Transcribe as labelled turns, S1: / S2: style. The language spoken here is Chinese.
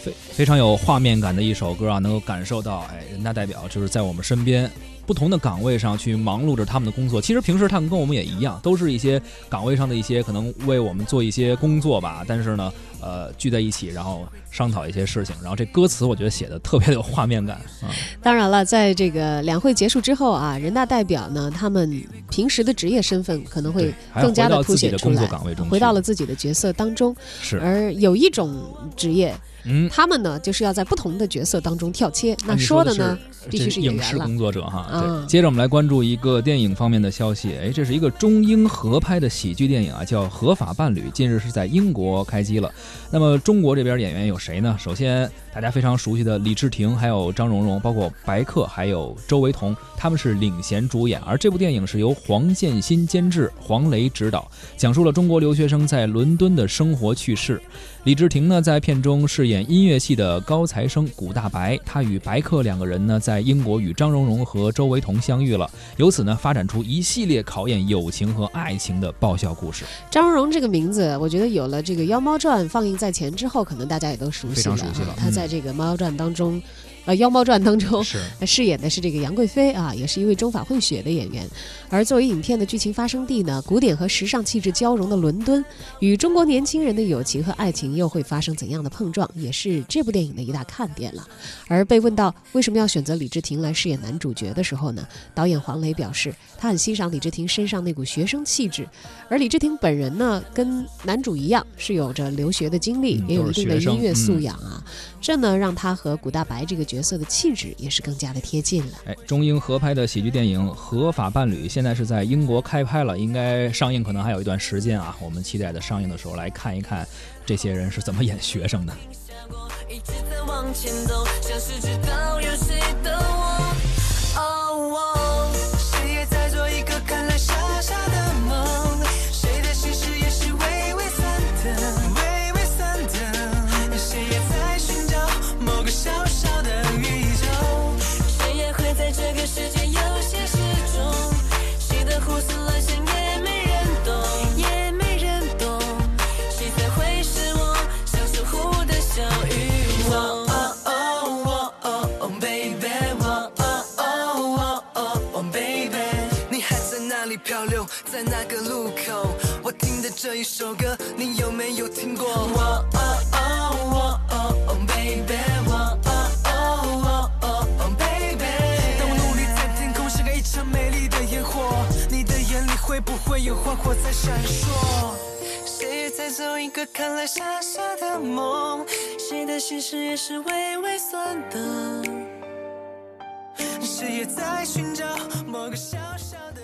S1: 非非常有画面感的一首歌啊，能够感受到，哎，人大代表就是在我们身边不同的岗位上去忙碌着他们的工作。其实平时他们跟我们也一样，都是一些岗位上的一些可能为我们做一些工作吧。但是呢，呃，聚在一起，然后商讨一些事情。然后这歌词我觉得写的特别的有画面感啊。
S2: 当然了，在这个两会结束之后啊，人大代表呢，他们平时的职业身份可能会更加
S1: 的
S2: 凸显出来，回到了自己的角色当中。
S1: 是，
S2: 而有一种职业。嗯，他们呢就是要在不同的角色当中跳切。那
S1: 说
S2: 的呢，必须是
S1: 影视工作者哈。对，接着我们来关注一个电影方面的消息。哎，这是一个中英合拍的喜剧电影啊，叫《合法伴侣》，近日是在英国开机了。那么中国这边演员有谁呢？首先大家非常熟悉的李治廷，还有张荣荣，包括白客，还有周维彤，他们是领衔主演。而这部电影是由黄建新监制，黄磊执导，讲述了中国留学生在伦敦的生活趣事。李治廷呢，在片中饰演音乐系的高材生古大白，他与白客两个人呢，在英国与张荣荣和周维同相遇了，由此呢，发展出一系列考验友情和爱情的爆笑故事。
S2: 张荣荣这个名字，我觉得有了这个《妖猫传》放映在前之后，可能大家也都熟悉了。他在这个《猫妖传》当中。呃，《妖猫传》当中饰演的是这个杨贵妃啊，也是一位中法混血的演员。而作为影片的剧情发生地呢，古典和时尚气质交融的伦敦，与中国年轻人的友情和爱情又会发生怎样的碰撞，也是这部电影的一大看点了。而被问到为什么要选择李治廷来饰演男主角的时候呢，导演黄磊表示，他很欣赏李治廷身上那股学生气质。而李治廷本人呢，跟男主一样是有着留学的经历，也有一定的音乐素养啊，这呢让他和古大白这个角。角色的气质也是更加的贴近了。
S1: 哎，中英合拍的喜剧电影《合法伴侣》现在是在英国开拍了，应该上映可能还有一段时间啊。我们期待着上映的时候来看一看这些人是怎么演学生的。漂流在那个路口，我听的这一首歌，你有没有听过？我哦哦我哦哦 baby，我哦哦我哦 baby。当我努力在天空像个一场美丽的烟火，你的眼里会不会有花火在闪烁？谁也在做一个看来傻傻的梦，谁的心事也是微微酸的，谁也在寻找某个小小的。